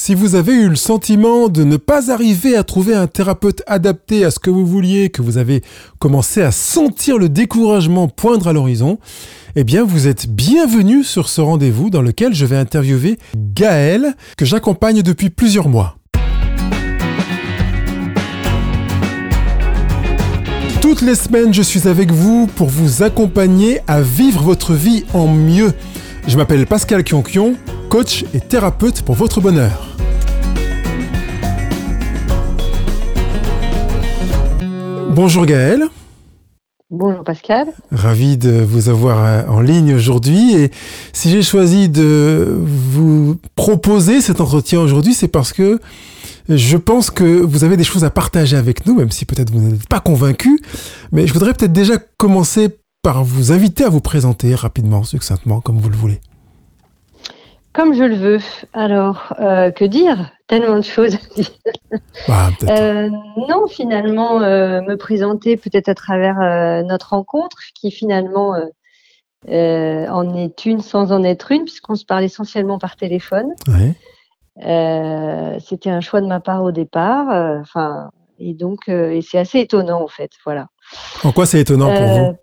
Si vous avez eu le sentiment de ne pas arriver à trouver un thérapeute adapté à ce que vous vouliez, que vous avez commencé à sentir le découragement poindre à l'horizon, eh bien vous êtes bienvenue sur ce rendez-vous dans lequel je vais interviewer Gaël, que j'accompagne depuis plusieurs mois. Toutes les semaines, je suis avec vous pour vous accompagner à vivre votre vie en mieux. Je m'appelle Pascal Kionkion, coach et thérapeute pour votre bonheur. Bonjour Gaël. Bonjour Pascal. Ravi de vous avoir euh, en ligne aujourd'hui. Et si j'ai choisi de vous proposer cet entretien aujourd'hui, c'est parce que je pense que vous avez des choses à partager avec nous, même si peut-être vous n'êtes pas convaincu. Mais je voudrais peut-être déjà commencer par vous inviter à vous présenter rapidement, succinctement, comme vous le voulez. Comme je le veux. Alors, euh, que dire? Tellement de choses à dire. Bah, euh, non, finalement, euh, me présenter peut-être à travers notre rencontre, qui finalement en est une sans en être une, puisqu'on se parle essentiellement par téléphone. C'était un choix de ma part au départ. Enfin, et donc, et c'est assez étonnant en fait. Voilà. En quoi c'est étonnant pour vous?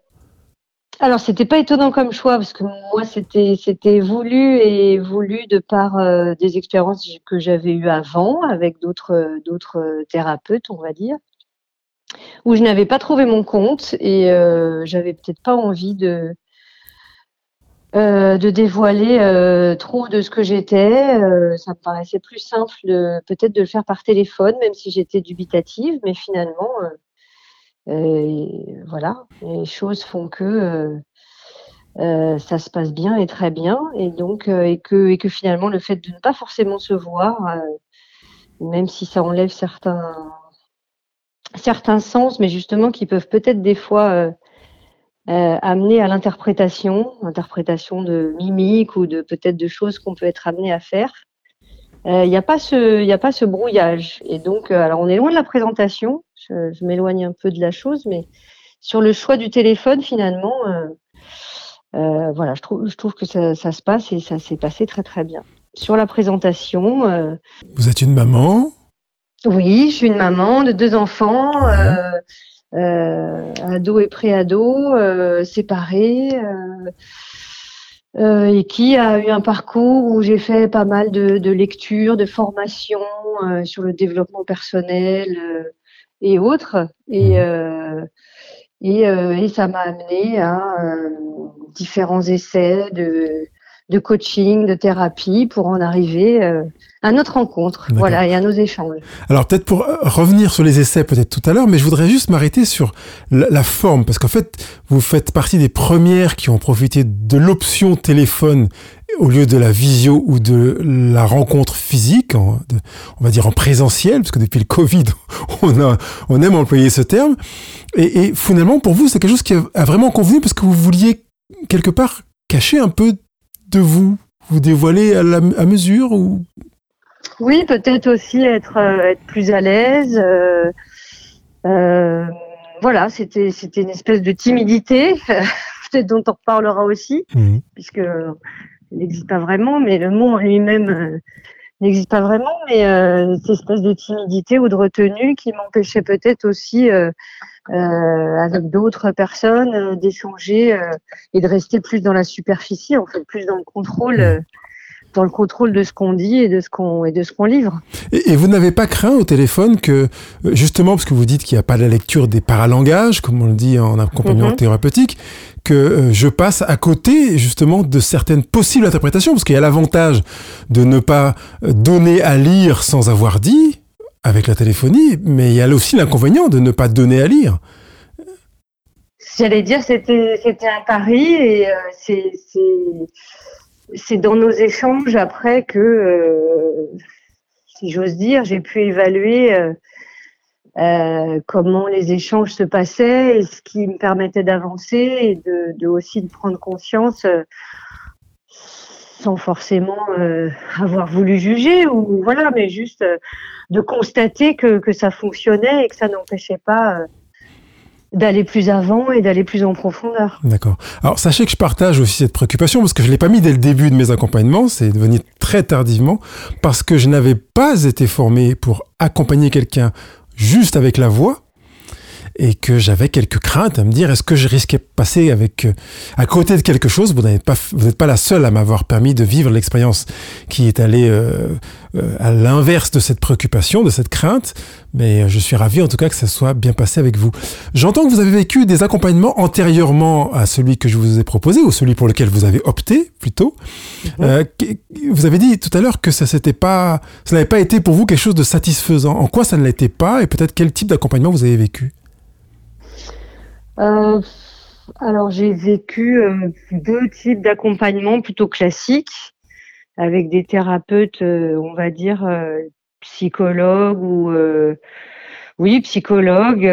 Alors, c'était pas étonnant comme choix parce que moi, c'était voulu et voulu de par euh, des expériences que j'avais eues avant avec d'autres d'autres thérapeutes, on va dire, où je n'avais pas trouvé mon compte et euh, j'avais peut-être pas envie de euh, de dévoiler euh, trop de ce que j'étais. ça me paraissait plus simple peut-être de le faire par téléphone, même si j'étais dubitative, mais finalement et voilà, les choses font que euh, euh, ça se passe bien et très bien, et donc euh, et que et que finalement le fait de ne pas forcément se voir, même si ça enlève certains certains sens, mais justement qui peuvent peut-être des fois amener à l'interprétation, interprétation de mimiques ou de peut-être de choses qu'on peut être amené à faire. Il n'y a pas ce il a pas ce brouillage, et donc alors on est loin de la présentation, je, m'éloigne un peu de la chose, mais sur le choix du téléphone, finalement, euh, euh, voilà, je trouve, je trouve que ça, se passe et ça s'est passé très très bien. Sur la présentation. Euh, Vous êtes une maman? Oui, je suis une maman de deux enfants, ado et pré-ado, séparés. Et qui a eu un parcours où j'ai fait pas mal de, de lectures, de formations sur le développement personnel, et autres. Et, mmh. euh, et, euh, et, ça m'a amené à euh, différents essais de, de coaching, de thérapie pour en arriver à notre rencontre, voilà, et à nos échanges. Alors peut-être pour revenir sur les essais peut-être tout à l'heure, mais je voudrais juste m'arrêter sur la, forme, parce qu'en fait, vous faites partie des premières qui ont profité de l'option téléphone au lieu de la visio ou de la rencontre physique, on va dire en présentiel, parce que depuis le Covid, on, a, on aime employer ce terme. Et, et finalement, pour vous, c'est quelque chose qui a vraiment convenu parce que vous vouliez quelque part cacher un peu de vous, vous dévoiler à, la, à mesure ou? Oui, peut-être aussi être, euh, être plus à l'aise. Euh, euh, voilà, c'était c'était une espèce de timidité, peut-être dont on reparlera aussi, mmh. puisque il n'existe pas vraiment, mais le mot en lui-même n'existe pas vraiment, mais cette espèce de timidité ou de retenue qui m'empêchait peut-être aussi avec d'autres personnes d'échanger et de rester plus dans la superficie, en fait, plus dans le contrôle dans le contrôle de ce qu'on dit et de ce qu'on et de ce qu'on livre. Et, vous n'avez pas craint au téléphone que euh, justement parce que vous dites qu'il n'y a pas la lecture des paralangages, comme on le dit en accompagnement mhm. thérapeutique, que euh, je passe à côté justement de certaines possibles interprétations, parce qu'il y a l'avantage de ne pas euh, donner à lire sans avoir dit avec la téléphonie, mais il y a aussi l'inconvénient de ne pas donner à lire. J'allais dire c'était un pari et c'est c'est dans nos échanges après que, euh, si j'ose dire, j'ai pu évaluer euh, euh, comment les échanges se passaient et ce qui me permettait d'avancer et de, aussi de prendre conscience sans forcément avoir voulu juger ou voilà, mais juste de constater que, que ça fonctionnait et que ça n'empêchait pas d'aller plus avant et d'aller plus en profondeur. D'accord. Alors sachez que je partage aussi cette préoccupation parce que je l'ai pas mis dès le début de mes accompagnements, c'est devenu très tardivement parce que je n'avais pas été formé pour accompagner quelqu'un juste avec la voix et que j'avais quelques craintes à me dire est-ce que je risquais de passer avec euh, à côté de quelque chose? Vous n'êtes pas vous n'êtes pas la seule à m'avoir permis de vivre l'expérience qui est allée euh, euh, à l'inverse de cette préoccupation de cette crainte mais je suis ravi en tout cas que ça soit bien passé avec vous. J'entends que vous avez vécu des accompagnements antérieurement à celui que je vous ai proposé ou celui pour lequel vous avez opté plutôt. Mhm. vous avez dit tout à l'heure que ça s'était pas ça n'avait pas été pour vous quelque chose de satisfaisant. En quoi ça ne l'était pas? Et peut-être quel type d'accompagnement vous avez vécu? Euh, alors j'ai vécu euh, deux types d'accompagnement plutôt classiques avec des thérapeutes, euh, on va dire psychologues ou oui psychologues.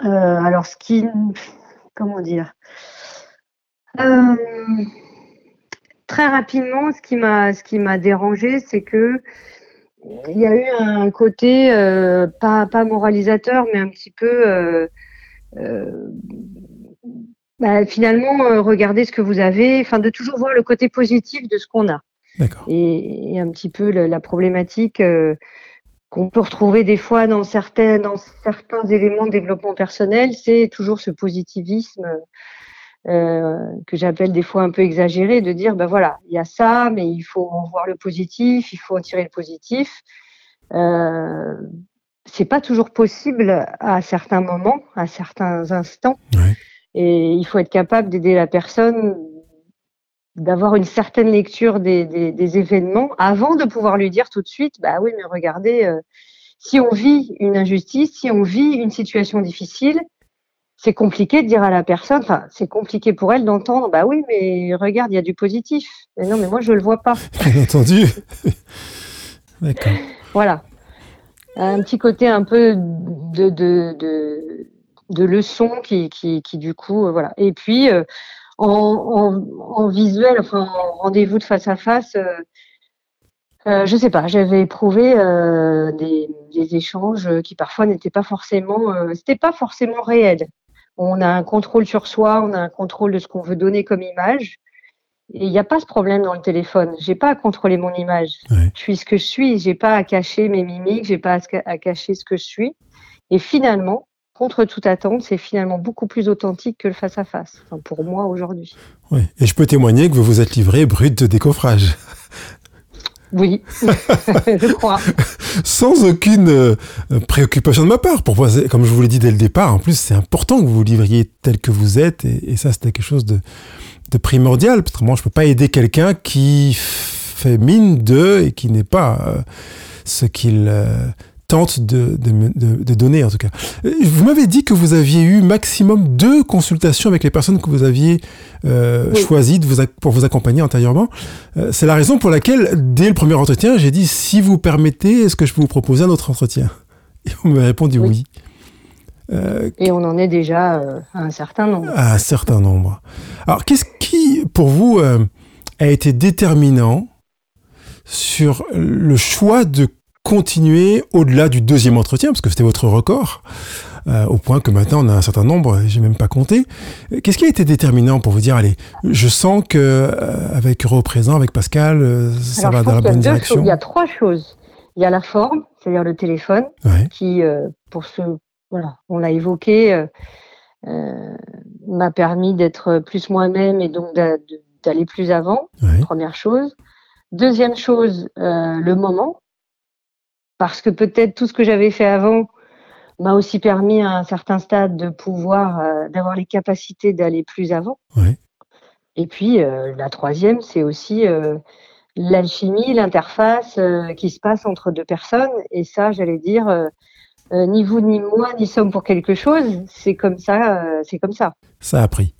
alors ce qui, comment dire, très rapidement, ce qui m'a ce qui m'a dérangé, c'est que il y a eu un côté pas pas moralisateur, mais un petit peu bah, finalement, euh, regardez ce que vous avez, enfin, de toujours voir le côté positif de ce qu'on a. Et, et, un petit peu la, problématique euh, qu'on peut retrouver des fois dans certains, dans certains éléments de développement personnel, c'est toujours ce positivisme euh, que j'appelle des fois un peu exagéré, de dire ben voilà, il y a ça, mais il faut en voir le positif, il faut en tirer le positif. Euh, c'est pas toujours possible à certains moments, à certains instants. Et il faut être capable d'aider la personne d'avoir une certaine lecture des, des, événements avant de pouvoir lui dire tout de suite, bah oui, mais regardez, euh, si on vit une injustice, si on vit une situation difficile, c'est compliqué de dire à la personne, enfin, c'est compliqué pour elle d'entendre, bah oui, mais regarde, il y a du positif. Mais non, mais moi, je le vois pas. Bien entendu. D'accord. Voilà un petit côté un peu de, de, de, leçon qui, qui, qui, du coup, euh, voilà. Et puis, euh, en, en, visuel, enfin, en rendez-vous de face à face, euh, euh je sais pas, j'avais éprouvé des, échanges qui parfois n'étaient pas forcément, euh, c'était pas forcément réel. On a un contrôle sur soi, on a un contrôle de ce qu'on veut donner comme image, il n'y a pas ce problème dans le téléphone. J'ai pas à contrôler mon image. Je suis ce que je suis. J'ai pas à cacher mes mimiques. J'ai pas à, cacher ce que je suis. Et finalement, contre toute attente, c'est finalement beaucoup plus authentique que le face à face. Enfin, pour moi aujourd'hui. Oui. Et je peux témoigner que vous vous êtes livré brut de décoffrage. Oui, je crois. Sans aucune euh, préoccupation de ma part. Pour moi, comme je vous l'ai dit dès le départ, en plus, c'est important que vous vous livriez tel que vous êtes. Et, et ça, c'était quelque chose de, de primordial. Parce que moi, je peux pas aider quelqu'un qui fait mine de et qui n'est pas euh, ce qu'il euh, tente de, de, de, donner, en tout cas. Euh, vous m'avez dit que vous aviez eu maximum deux consultations avec les personnes que vous aviez euh, choisies de vous, pour vous accompagner antérieurement. C'est la raison pour laquelle, dès le premier entretien, j'ai dit, si vous permettez, est-ce que je peux vous proposer un autre entretien? Et vous m'avez répondu oui. Euh, et on en est déjà euh, à un certain nombre. À un certain nombre. Alors, qu'est-ce qui, pour vous, euh, a été déterminant sur le choix de continuer au-delà du deuxième entretien, parce que c'était votre record, au point que maintenant on a un certain nombre, j'ai même pas compté. Qu'est-ce qui a été déterminant pour vous dire, allez, je sens que avec Représent, avec Pascal, ça va dans la bonne direction Il y a trois choses. Il y a la forme, c'est-à-dire le téléphone, qui, pour ce voilà, on l'a évoqué, euh, euh, m'a permis d'être plus moi-même et donc d'aller plus avant. Première chose. Deuxième chose, euh, le moment, parce que peut-être tout ce que j'avais fait avant m'a aussi permis à un certain stade de pouvoir, d'avoir les capacités d'aller plus avant. Et puis la troisième, c'est aussi l'alchimie, l'interface qui se passe entre deux personnes. Et ça, j'allais dire, euh, ni vous ni moi n'y sommes pour quelque chose. C'est comme ça, euh, c'est comme ça. Ça a pris.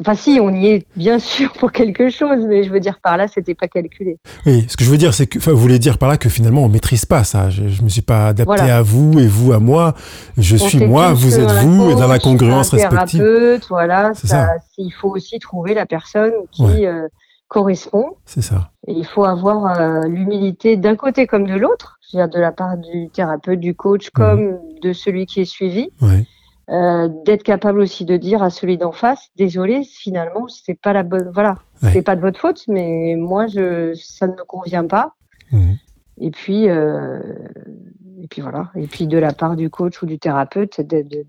Enfin, si, on y est bien sûr pour quelque chose, mais je veux dire par là, c'était pas calculé. Oui, ce que je veux dire, c'est que, enfin, vous voulez dire par là que finalement, on maîtrise pas ça. Je, je me suis pas adapté à vous et vous à moi. Je suis moi, vous êtes vous, et dans la congruence respective. voilà. Ça, Il faut aussi trouver la personne qui, euh, correspond. C'est ça. Et il faut avoir l'humilité d'un côté comme de l'autre, c'est-à-dire de la part du thérapeute, du coach, comme de celui qui est suivi. Ouais. Euh, d'être capable aussi de dire à celui d'en face, désolé, finalement, c'est pas la bonne, voilà, Ouais. c'est pas de votre faute, mais moi, je, ça ne me convient pas. Mhm. Et puis, euh, et puis voilà. Et puis de la part du coach ou du thérapeute, de, de-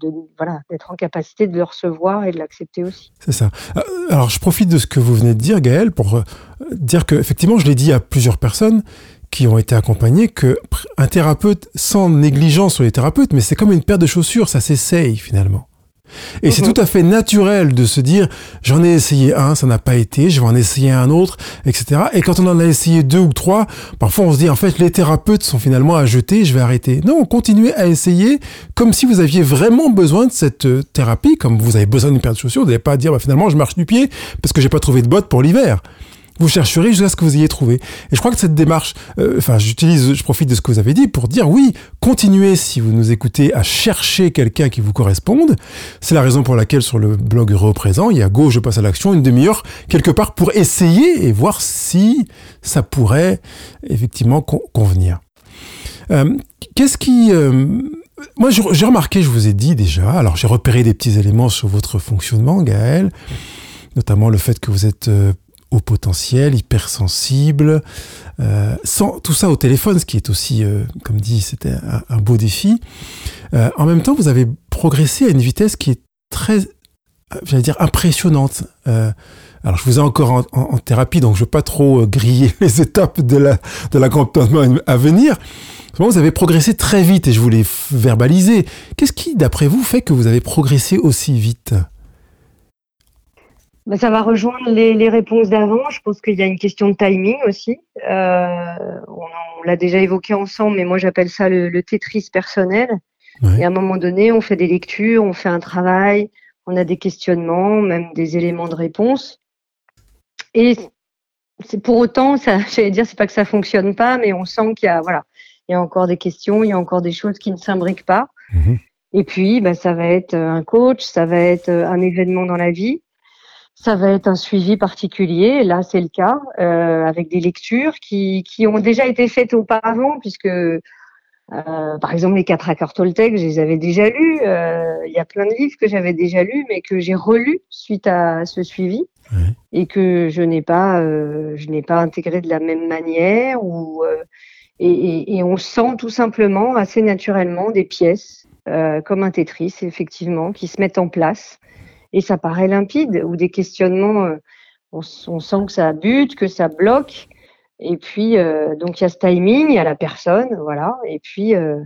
d'être en capacité de le recevoir et de l'accepter aussi. C'est ça. Euh, Alors, je profite de ce que vous venez de dire, Gaël, pour euh, dire que, effectivement, je l'ai dit à plusieurs personnes qui ont été accompagnées, que un thérapeute, sans négligence sur les thérapeutes, mais c'est comme une paire de chaussures, ça s'essaye finalement. Et c'est Mhm. tout à fait naturel de se dire, j'en ai essayé un, ça n'a pas été, je vais en essayer un autre, etc. Et quand on en a essayé deux ou trois, parfois on se dit, en fait, les thérapeutes sont finalement à jeter, je vais arrêter. Non, continuez à essayer comme si vous aviez vraiment besoin de cette euh, thérapie, comme vous avez besoin d'une paire de chaussures, vous n'allez pas dire, bah, finalement, je marche du pied parce que j'ai pas trouvé de bottes pour l'hiver. Vous chercherez jusqu'à ce que vous ayez trouvé. Et je crois que cette démarche, euh, enfin, j'utilise, je profite de ce que vous avez dit pour dire oui, continuez si vous nous écoutez à chercher quelqu'un qui vous corresponde. C'est la raison pour laquelle sur le blog Heureux au présent, il y a Go, je passe à l'action, une demi-heure quelque part pour essayer et voir si ça pourrait effectivement con- convenir. Euh, Qu'est-ce qui... euh, moi, j'ai remarqué, je vous ai dit déjà, alors j'ai repéré des petits éléments sur votre fonctionnement, Gaël, notamment le fait que vous êtes au potentiel, hypersensible, euh, sans tout ça au téléphone, ce qui est aussi, euh, comme dit, c'était un, beau défi. Euh, en même temps, vous avez progressé à une vitesse qui est très, j'allais dire, impressionnante. Alors, je vous ai encore en, thérapie, donc je ne veux pas trop griller les étapes de la de à venir. Vous avez progressé très vite et je voulais verbaliser. Qu'est-ce qui, d'après vous, fait que vous avez progressé aussi vite? Ben, ça va rejoindre les, les réponses d'avant. Je pense qu'il y a une question de timing aussi. Euh, on, on l'a déjà évoqué ensemble, mais moi j'appelle ça le, le Tetris personnel. Ouais. Et à un moment donné, on fait des lectures, on fait un travail, on a des questionnements, même des éléments de réponse. Et c'est pour autant, ça, j'allais dire, c'est pas que ça fonctionne pas, mais on sent qu'il y a, voilà, il y a encore des questions, il y a encore des choses qui ne s'imbriquent pas. Mhm. Et puis, ben, ça va être un coach, ça va être un événement dans la vie, ça va être un suivi particulier. Là, c'est le cas, euh, avec des lectures qui, qui ont déjà été faites auparavant, puisque, euh, par exemple, les quatre accords Toltec, je les avais déjà lus. Euh, Il y a plein de livres que j'avais déjà lus, mais que j'ai relus suite à ce suivi et que je n'ai pas, je n'ai pas intégré de la même manière ou et, et, et on sent tout simplement assez naturellement des pièces euh, comme un Tetris effectivement qui se mettent en place et ça paraît limpide ou des questionnements euh, on, sent que ça bute que ça bloque. Et puis euh, donc il y a ce timing il y a la personne voilà. Et puis euh,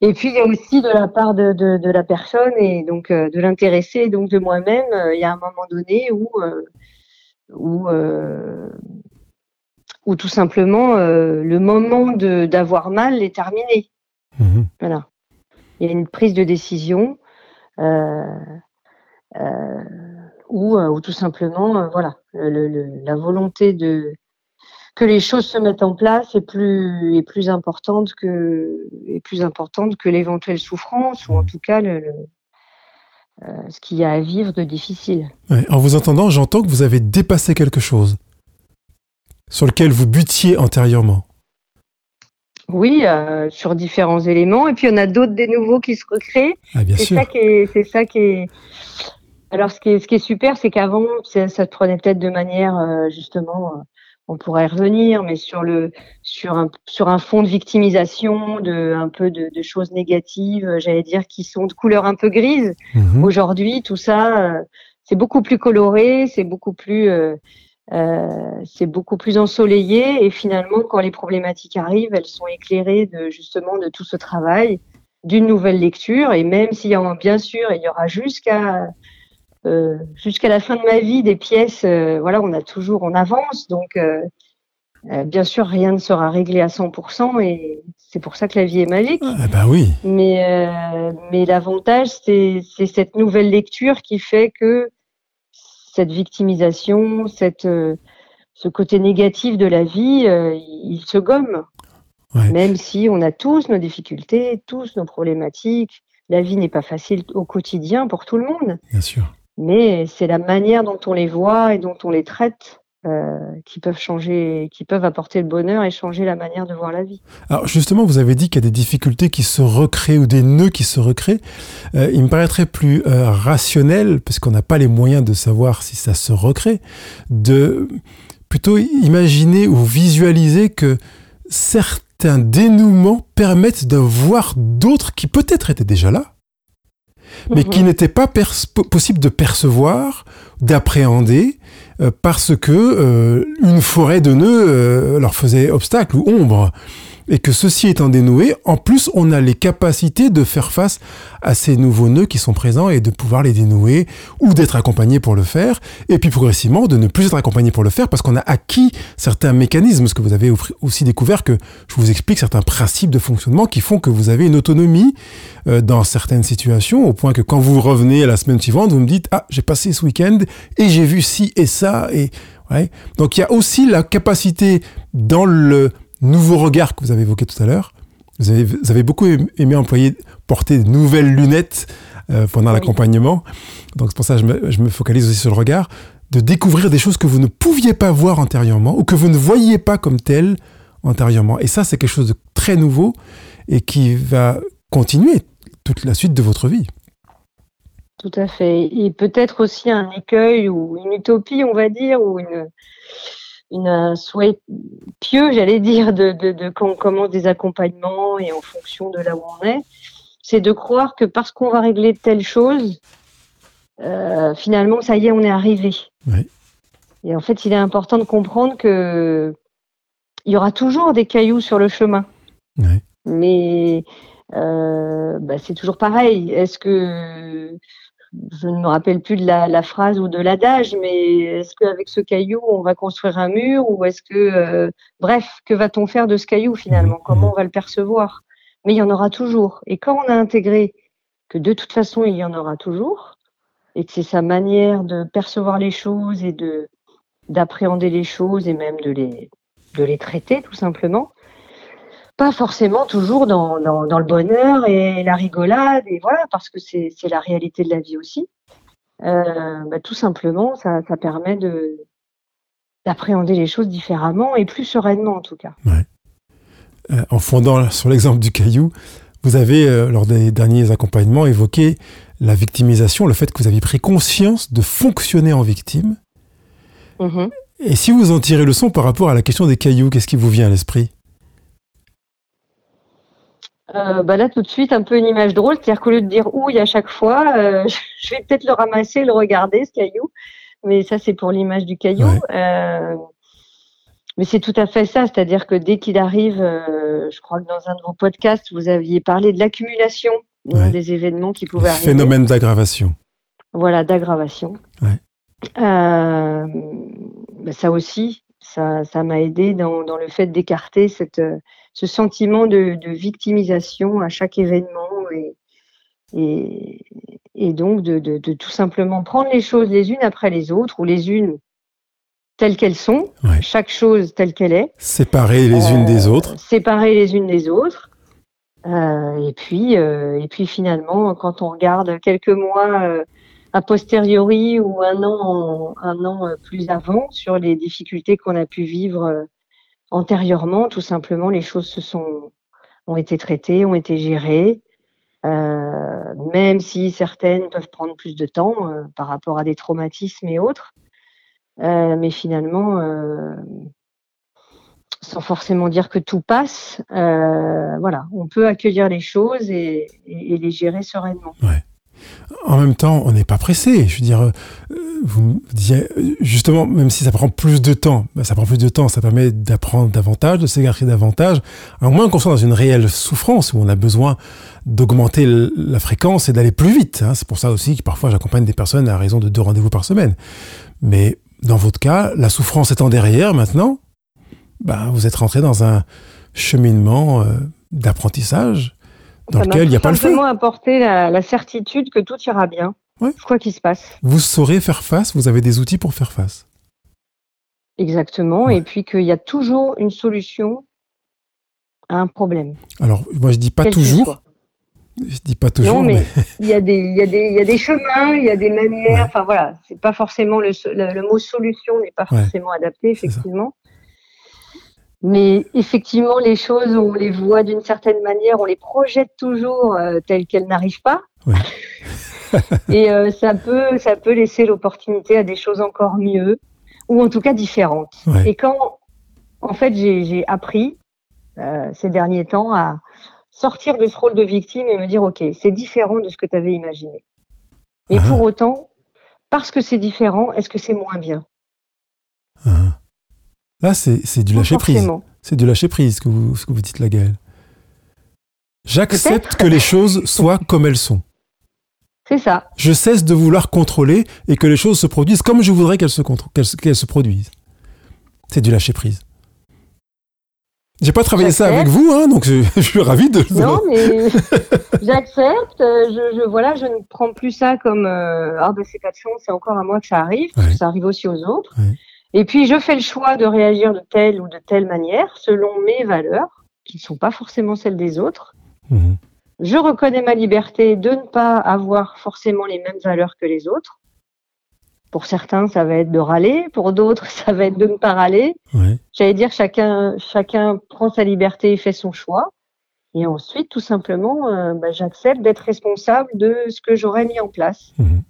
et puis il y a aussi de la part de, de, de la personne et donc euh, de l'intéressé donc de moi-même il y a un moment donné où où où tout simplement le moment de d'avoir mal est terminé. Mhm. voilà. Il y a une prise de décision euh, ou ou tout simplement euh, voilà le, le- le- la volonté de que les choses se mettent en place est plus est plus importante que est plus importante que l'éventuelle souffrance ou en tout cas le, le- euh, ce qu'il y a à vivre de difficile. Ouais, En vous entendant, j'entends que vous avez dépassé quelque chose sur lequel vous butiez antérieurement. Oui, euh, sur différents éléments et puis on a d'autres des nouveaux qui se recréent. Ah, bien C'est sûr. ça qui est c'est ça qui est alors ce qui est ce qui est super c'est qu'avant ça, ça se prenait peut-être de manière euh, justement euh, on pourrait y revenir mais sur le sur un sur un fond de victimisation de un peu de, de choses négatives euh, j'allais dire qui sont de couleur un peu grise Mhm. Aujourd'hui, tout ça, euh, c'est beaucoup plus coloré, c'est beaucoup plus, c'est beaucoup plus ensoleillé. Et finalement, quand les problématiques arrivent, elles sont éclairées de justement de tout ce travail, d'une nouvelle lecture. Et même s'il y a, bien sûr, il y aura jusqu'à euh, jusqu'à la fin de ma vie des pièces. euh, voilà, on a toujours, on avance. Donc, euh, bien sûr, rien ne sera réglé à 100%. Et c'est pour ça que la vie est magique. Ah, bah oui. Mais, mais l'avantage, c'est cette nouvelle lecture qui fait que cette victimisation, cette, ce côté négatif de la vie, il se gomme. Ouais. Même si on a tous nos difficultés, tous nos problématiques. La vie n'est pas facile au quotidien pour tout le monde. Bien sûr. Mais c'est la manière dont on les voit et dont on les traite euh, qui peuvent changer, qui peuvent apporter le bonheur et changer la manière de voir la vie. Alors justement, vous avez dit qu'il y a des difficultés qui se recréent ou des nœuds qui se recréent. Euh, il me paraîtrait plus euh, rationnel, parce qu'on n'a pas les moyens de savoir si ça se recrée, de plutôt imaginer ou visualiser que certains dénouements permettent de voir d'autres qui peut-être étaient déjà là, mais qui mhm. n'étaient pas possible de percevoir, d'appréhender, euh, parce que euh, une forêt de nœuds euh, leur faisait obstacle ou ombre et que ceci étant dénoué, en plus, on a les capacités de faire face à ces nouveaux nœuds qui sont présents et de pouvoir les dénouer ou d'être accompagné pour le faire. Et puis progressivement, de ne plus être accompagné pour le faire parce qu'on a acquis certains mécanismes, ce que vous avez aussi découvert que je vous explique certains principes de fonctionnement qui font que vous avez une autonomie euh, dans certaines situations au point que quand vous revenez la semaine suivante, vous me dites, ah, j'ai passé ce week-end et j'ai vu ci et ça et Ouais. Donc il y a aussi la capacité dans le nouveau regard que vous avez évoqué tout à l'heure. Vous avez, vous avez, beaucoup aimé employer, porter de nouvelles lunettes euh, pendant l'accompagnement. Donc c'est pour ça que je me, je me, focalise aussi sur le regard. De découvrir des choses que vous ne pouviez pas voir antérieurement ou que vous ne voyiez pas comme telles antérieurement. Et ça, c'est quelque chose de très nouveau et qui va continuer toute la suite de votre vie. Tout à fait. Et peut-être aussi un écueil ou une utopie, on va dire, ou une, une, un souhait pieux, j'allais dire, de, de, de, quand on commence des accompagnements et en fonction de là où on est, c'est de croire que parce qu'on va régler telle chose, euh, finalement, ça y est, on est arrivé. Et en fait, il est important de comprendre que il y aura toujours des cailloux sur le chemin. Mais euh, bah, c'est toujours pareil. Est-ce que je ne me rappelle plus de la, phrase ou de l'adage, mais est-ce qu'avec ce caillou, on va construire un mur ou est-ce que, euh, bref, que va-t-on faire de ce caillou finalement? Comment on va le percevoir? Mais il y en aura toujours. Et quand on a intégré que de toute façon, il y en aura toujours, et que c'est sa manière de percevoir les choses et de d'appréhender les choses et même de les de les traiter tout simplement, pas forcément toujours dans, dans, dans, le bonheur et la rigolade, et voilà, parce que c'est la réalité de la vie aussi. Euh, bah, tout simplement, ça, ça permet de d'appréhender les choses différemment et plus sereinement en tout cas. Ouais. Euh, en fondant sur l'exemple du caillou, vous avez, euh, lors des derniers accompagnements, évoqué la victimisation, le fait que vous aviez pris conscience de fonctionner en victime. Mm-hmm. Et si vous en tirez le son par rapport à la question des cailloux, qu'est-ce qui vous vient à l'esprit? Euh, bah là tout de suite un peu une image drôle, c'est-à-dire qu'au lieu de dire ouille à chaque fois, euh, je vais peut-être le ramasser, le regarder ce caillou, mais ça c'est pour l'image du caillou. Euh, mais c'est tout à fait ça, c'est-à-dire que dès qu'il arrive, je crois que dans un de vos podcasts, vous aviez parlé de l'accumulation des événements qui pouvaient arriver. Phénomène d'aggravation. Voilà, d'aggravation. Bah ça aussi, ça, ça m'a aidé dans, dans, le fait d'écarter cette ce sentiment de, victimisation à chaque événement et, et, donc de, tout simplement prendre les choses les unes après les autres ou les unes telles qu'elles sont, chaque chose telle qu'elle est. Séparer les unes des euh, autres. Séparer les unes des autres. Euh, et puis, euh, et puis finalement, quand on regarde quelques mois a posteriori ou un an, un an plus avant sur les difficultés qu'on a pu vivre antérieurement, tout simplement, les choses se sont ont été traitées, ont été gérées, euh, même si certaines peuvent prendre plus de temps euh, par rapport à des traumatismes et autres. Euh, mais finalement, sans forcément dire que tout passe, voilà, on peut accueillir les choses et, les gérer sereinement. En même temps, on n'est pas pressé. Je veux dire, vous disiez, justement, même si ça prend plus de temps, bah, ça prend plus de temps, ça permet d'apprendre davantage, de s'égarer davantage. À moins qu'on soit dans une réelle souffrance où on a besoin d'augmenter la fréquence et d'aller plus vite. Hein. C'est pour ça aussi que parfois j'accompagne des personnes à raison de deux rendez-vous par semaine. Mais dans votre cas, la souffrance étant derrière maintenant, bah, vous êtes rentré dans un cheminement euh, d'apprentissage dans lequel il n'y a pas le feu. M'a apporté la, la certitude que tout ira bien. Quoi qu'il se passe. Vous saurez faire face, vous avez des outils pour faire face. Exactement, et puis qu'il y a toujours une solution à un problème. Alors, moi je dis pas toujours, Je dis pas toujours, non, mais mais, il y, a des, y y a chemins, il y a des manières. Enfin voilà, c'est pas forcément le, le, le mot solution n'est pas forcément adapté, effectivement. Mais effectivement, les choses, on les voit d'une certaine manière, on les projette toujours euh, telles qu'elles n'arrivent pas. Et euh, ça peut, ça peut laisser l'opportunité à des choses encore mieux, ou en tout cas différentes. Et quand, en fait, j'ai appris euh, ces derniers temps à sortir de ce rôle de victime et me dire, ok, c'est différent de ce que tu avais imaginé. Et Ah. pour autant, parce que c'est différent, est-ce que c'est moins bien? Hein. Là, c'est c'est du lâcher prise. C'est du lâcher prise, ce que vous, ce que vous dites là, Gaëlle. J'accepte que les choses soient comme elles sont. C'est ça. Je cesse de vouloir contrôler et que les choses se produisent comme je voudrais qu'elles se, se- produisent. C'est du lâcher prise. J'ai pas travaillé ça avec vous, hein, donc je, je suis ravi de. Non, mais j'accepte. euh, Je, je, voilà, je ne prends plus ça comme euh, ah ben c'est pas de chance, c'est encore à moi que ça arrive, Ouais. ça arrive aussi aux autres. Ouais. Et puis je fais le choix de réagir de telle ou de telle manière selon mes valeurs, qui ne sont pas forcément celles des autres. Mhm. Je reconnais ma liberté de ne pas avoir forcément les mêmes valeurs que les autres. Pour certains, ça va être de râler. Pour d'autres, ça va être de ne pas râler. Ouais. J'allais dire, chacun, chacun prend sa liberté et fait son choix. Et ensuite, tout simplement, euh, bah, j'accepte d'être responsable de ce que j'aurais mis en place. Mhm.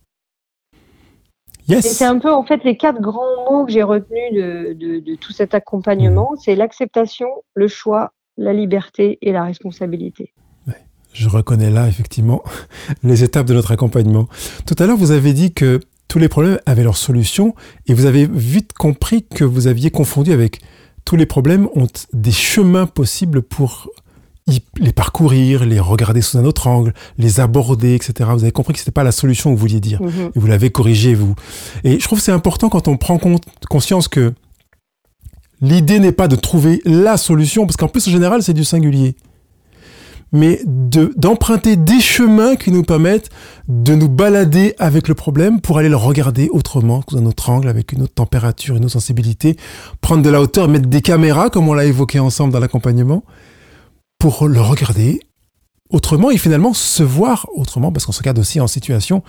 Yes. c'est un peu, en fait, les quatre grands mots que j'ai retenus de, de, de tout cet accompagnement. C'est l'acceptation, le choix, la liberté et la responsabilité. Je reconnais là, effectivement, les étapes de notre accompagnement. Tout à l'heure, vous avez dit que tous les problèmes avaient leur solution et vous avez vite compris que vous aviez confondu avec tous les problèmes ont des chemins possibles pour les parcourir, les regarder sous un autre angle, les aborder, etc. Vous avez compris que c'était pas la solution que vous vouliez dire. Mhm. Et vous l'avez corrigé, vous. Et je trouve que c'est important quand on prend compte, conscience que l'idée n'est pas de trouver la solution, parce qu'en plus, en général, c'est du singulier. Mais de, d'emprunter des chemins qui nous permettent de nous balader avec le problème pour aller le regarder autrement, sous un autre angle, avec une autre température, une autre sensibilité, prendre de la hauteur, mettre des caméras, comme on l'a évoqué ensemble dans l'accompagnement, pour le regarder autrement et finalement se voir autrement, parce qu'on se regarde aussi en situation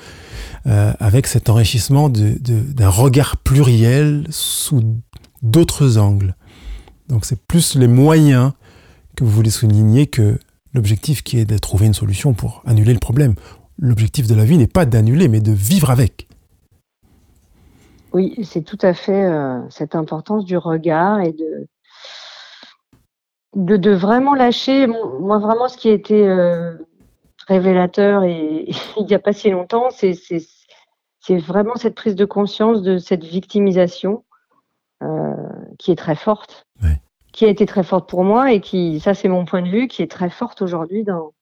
euh, avec cet enrichissement d'un regard pluriel sous d'autres angles. Donc c'est plus les moyens que vous voulez souligner que l'objectif qui est de trouver une solution pour annuler le problème. L'objectif de la vie n'est pas d'annuler, mais de vivre avec. Oui, c'est tout à fait euh, cette importance du regard et de, de, de vraiment lâcher. Bon, moi, vraiment, ce qui a été euh, révélateur et il n'y a pas si longtemps, c'est c'est- c'est vraiment cette prise de conscience de cette victimisation euh, qui est très forte, qui a été très forte pour moi et qui, ça c'est mon point de vue, qui est très forte aujourd'hui dans,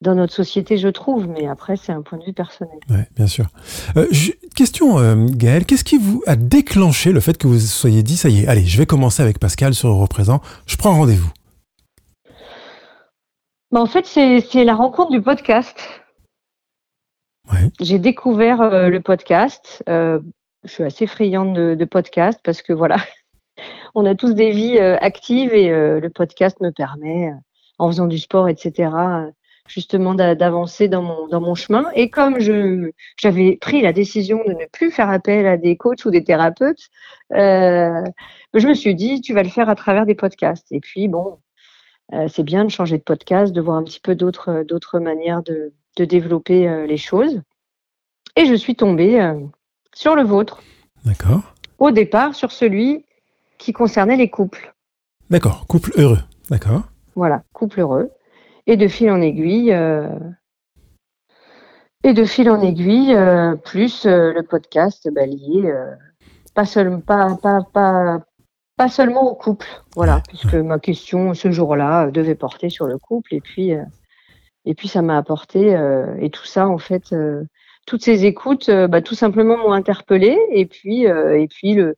dans notre société, je trouve. Mais après, c'est un point de vue personnel. Ouais, bien sûr. Euh, je- question, euh, Gaël, qu'est-ce qui vous a déclenché le fait que vous soyez dit, ça y est, allez, je vais commencer avec Pascal sur Représent, je prends rendez-vous? Bah, en fait, c'est la rencontre du podcast. Ouais. J'ai découvert euh, le podcast. Euh, je suis assez friande de, de podcasts parce que voilà, on a tous des vies actives et le podcast me permet, en faisant du sport, etc., justement d'a- d'avancer dans mon, dans mon chemin. Et comme je j'avais pris la décision de ne plus faire appel à des coachs ou des thérapeutes, euh, je me suis dit, tu vas le faire à travers des podcasts. Et puis, bon, euh, c'est bien de changer de podcast, de voir un petit peu d'autres d'autres manières de, de développer euh, les choses. Et je suis tombée sur le vôtre. D'accord. Au départ, sur celui qui concernait les couples. D'accord, couple heureux. D'accord. Voilà, couple heureux. Et de fil en aiguille, euh, et de fil en aiguille, euh, plus euh, le podcast bah, lié, pas, seulement, pas, pas, pas, pas seulement au couple, voilà, puisque ma question ce jour-là devait porter sur le couple, et puis, et puis ça m'a apporté, et tout ça, en fait, toutes ces écoutes, bah, tout simplement m'ont interpellée, et puis, et puis le,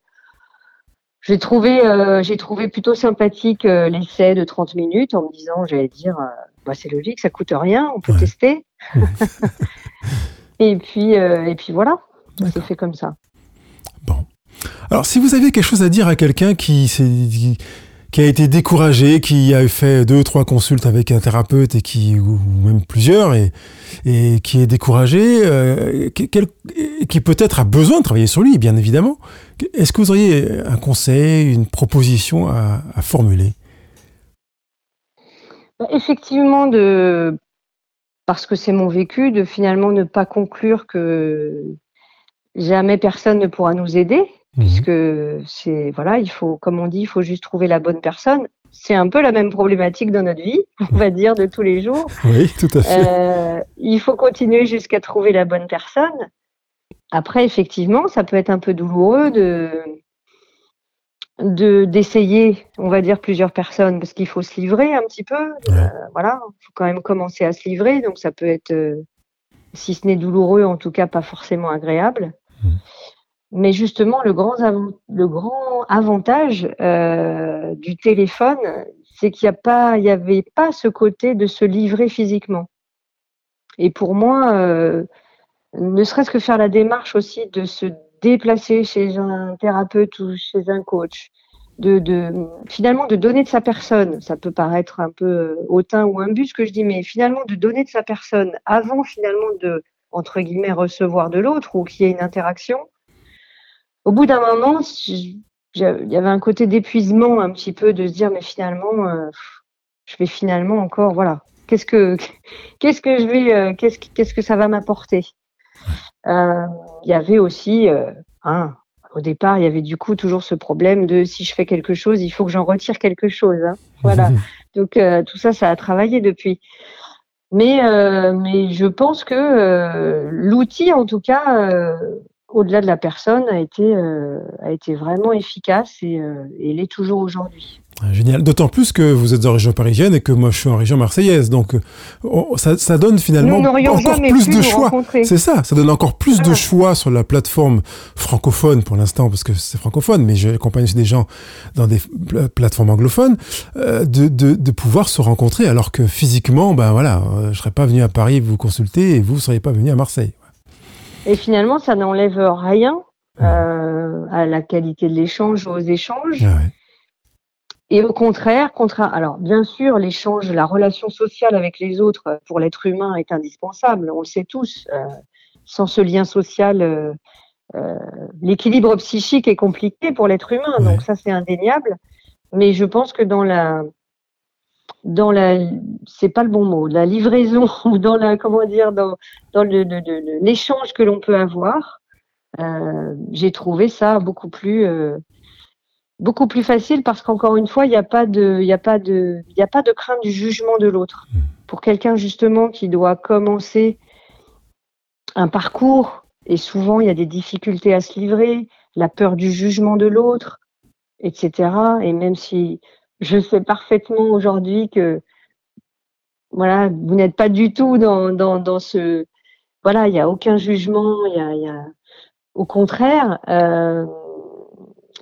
j'ai trouvé, j'ai trouvé plutôt sympathique l'essai de 30 minutes en me disant, j'allais dire, bah, c'est logique, ça coûte rien, on peut Ouais. tester. Ouais. et puis, euh, et puis voilà, D'accord. fait comme ça. Bon. Alors, si vous aviez quelque chose à dire à quelqu'un qui, s'est- qui, qui a été découragé, qui a fait deux ou trois consultes avec un thérapeute et qui ou même plusieurs et, et qui est découragé, euh, qui, qui peut-être a besoin de travailler sur lui, bien évidemment. Est-ce que vous auriez un conseil, une proposition à, à formuler? Effectivement, de parce que c'est mon vécu, de finalement ne pas conclure que jamais personne ne pourra nous aider, mhm. puisque c'est voilà, il faut, comme on dit, il faut juste trouver la bonne personne. C'est un peu la même problématique dans notre vie, on va dire, de tous les jours. Oui, tout à fait. Euh, il faut continuer jusqu'à trouver la bonne personne. Après, effectivement, ça peut être un peu douloureux de de d'essayer, on va dire plusieurs personnes, parce qu'il faut se livrer un petit peu. Euh, voilà, il faut quand même commencer à se livrer, donc ça peut être euh, si ce n'est douloureux, en tout cas pas forcément agréable. Mais justement, le grand, le grand avantage euh, du téléphone, c'est qu'il n'y a pas, il y avait pas ce côté de se livrer physiquement. Et pour moi, euh, ne serait-ce que faire la démarche aussi de se déplacer chez un thérapeute ou chez un coach, finalement de donner de sa personne. Ça peut paraître un peu euh, hautain ou un but ce que je dis, mais finalement de donner de sa personne avant finalement de entre guillemets recevoir de l'autre ou qu'il y ait une interaction. Au bout d'un moment, il y avait un côté d'épuisement un petit peu de se dire mais finalement euh, je vais finalement encore voilà qu'est-ce que qu'est-ce que je vais euh, qu'est-ce qu'est-ce que ça va m'apporter? Il y avait aussi hein, au départ, il y avait du coup toujours ce problème de si je fais quelque chose, il faut que j'en retire quelque chose. Hein. Voilà. Donc euh, tout ça, ça a travaillé depuis. Mais euh, mais je pense que euh, l'outil, en tout cas, au-delà de la personne, a été a été vraiment efficace et, et l'est toujours aujourd'hui. Ah, génial. D'autant plus que vous êtes en région parisienne et que moi je suis en région marseillaise. Donc ça, ça, donne finalement encore plus de choix. C'est ça, ça donne encore plus de choix sur la plateforme francophone pour l'instant parce que c'est francophone, mais j'accompagne aussi des gens dans des plateformes anglophones euh, de, de, de, pouvoir se rencontrer alors que physiquement, ben voilà, euh, je serais pas venu à Paris vous consulter et vous ne seriez pas venu à Marseille. Et finalement, ça n'enlève rien euh, à la qualité de l'échange, aux échanges. Ah ouais. Et au contraire, alors bien sûr, l'échange, la relation sociale avec les autres euh, pour l'être humain est indispensable, on le sait tous. Euh, sans ce lien social, euh, l'équilibre psychique est compliqué pour l'être humain, donc ça c'est indéniable. Mais je pense que dans la, dans la, c'est pas le bon mot, la livraison ou dans la, comment dire, dans, dans l'échange que l'on peut avoir, j'ai trouvé ça beaucoup plus beaucoup plus facile parce qu'encore une fois, il n'y a pas de, il a pas de, il a pas de crainte du jugement de l'autre. Hmm. Pour quelqu'un justement qui doit commencer un parcours et souvent il y a des difficultés à se livrer, la peur du jugement de l'autre, etc. Et même si je sais parfaitement aujourd'hui que voilà, vous n'êtes pas du tout dans, dans, dans ce, voilà, il n'y a aucun jugement, il y a, y a, au contraire. Euh,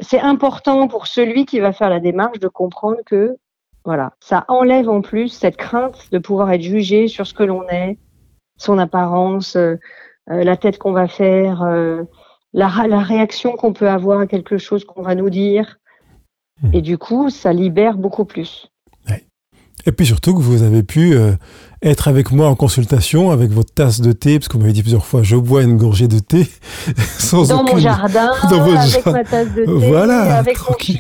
c'est important pour celui qui va faire la démarche de comprendre que voilà, ça enlève en plus cette crainte de pouvoir être jugé sur ce que l'on est, son apparence, euh, euh, la tête qu'on va faire, euh, la, la, réaction qu'on peut avoir à quelque chose qu'on va nous dire. Mmh. Et du coup, ça libère beaucoup plus. Et puis surtout que vous avez pu euh, être avec moi en consultation avec votre tasse de thé, parce vous m'avez dit plusieurs fois, je bois une gorgée de thé sans dans mon jardin, dans votre avec ma tasse de thé, voilà, avec mon chien,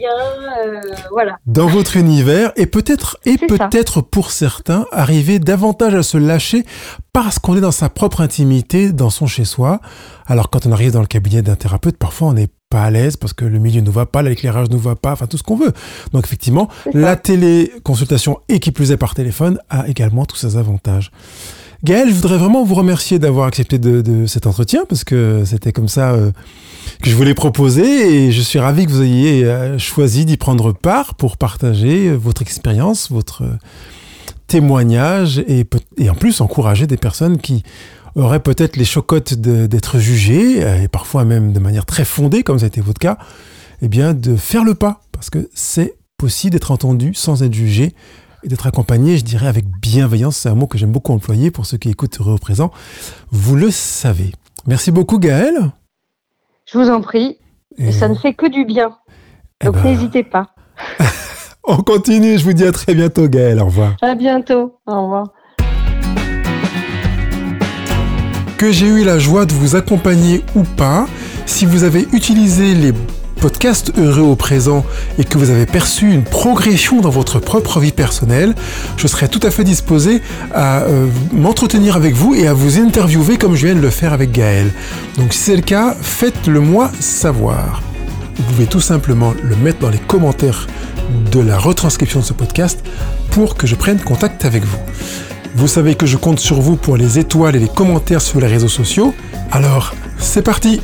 euh, voilà. Dans votre univers, et peut-être, et peut-être pour certains, arriver davantage à se lâcher parce qu'on est dans sa propre intimité, dans son chez-soi. Alors quand on arrive dans le cabinet d'un thérapeute, parfois on est pas à l'aise parce que le milieu ne va pas, l'éclairage ne va pas, enfin tout ce qu'on veut. Donc effectivement, la téléconsultation et qui plus est par téléphone a également tous ses avantages. Gaël, je voudrais vraiment vous remercier d'avoir accepté de, cet entretien parce que c'était comme ça euh, que je voulais proposer et je suis ravi que vous ayez euh, choisi d'y prendre part pour partager votre expérience, votre témoignage et, et en plus encourager des personnes qui aurait peut-être les chocottes d'être jugé, euh, et parfois même de manière très fondée, comme ça a été votre cas, eh bien, de faire le pas, parce que c'est possible d'être entendu sans être jugé et d'être accompagné, je dirais, avec bienveillance. C'est un mot que j'aime beaucoup employer pour ceux qui écoutent Heureux présent. Vous le savez. Merci beaucoup, Gaël. Je vous en prie. Et, ça ne fait que du bien. Eh Donc ben, n'hésitez pas. On continue, je vous dis à très bientôt Gaël, au revoir. À bientôt, au revoir. Que j'ai eu la joie de vous accompagner ou pas, si vous avez utilisé les podcasts heureux au présent et que vous avez perçu une progression dans votre propre vie personnelle, je serai tout à fait disposé à euh, m'entretenir avec vous et à vous interviewer comme je viens de le faire avec Gaël. Donc si c'est le cas, faites-le moi savoir. Vous pouvez tout simplement le mettre dans les commentaires de la retranscription de ce podcast pour que je prenne contact avec vous. Vous savez que je compte sur vous pour les étoiles et les commentaires sur les réseaux sociaux. Alors, c'est parti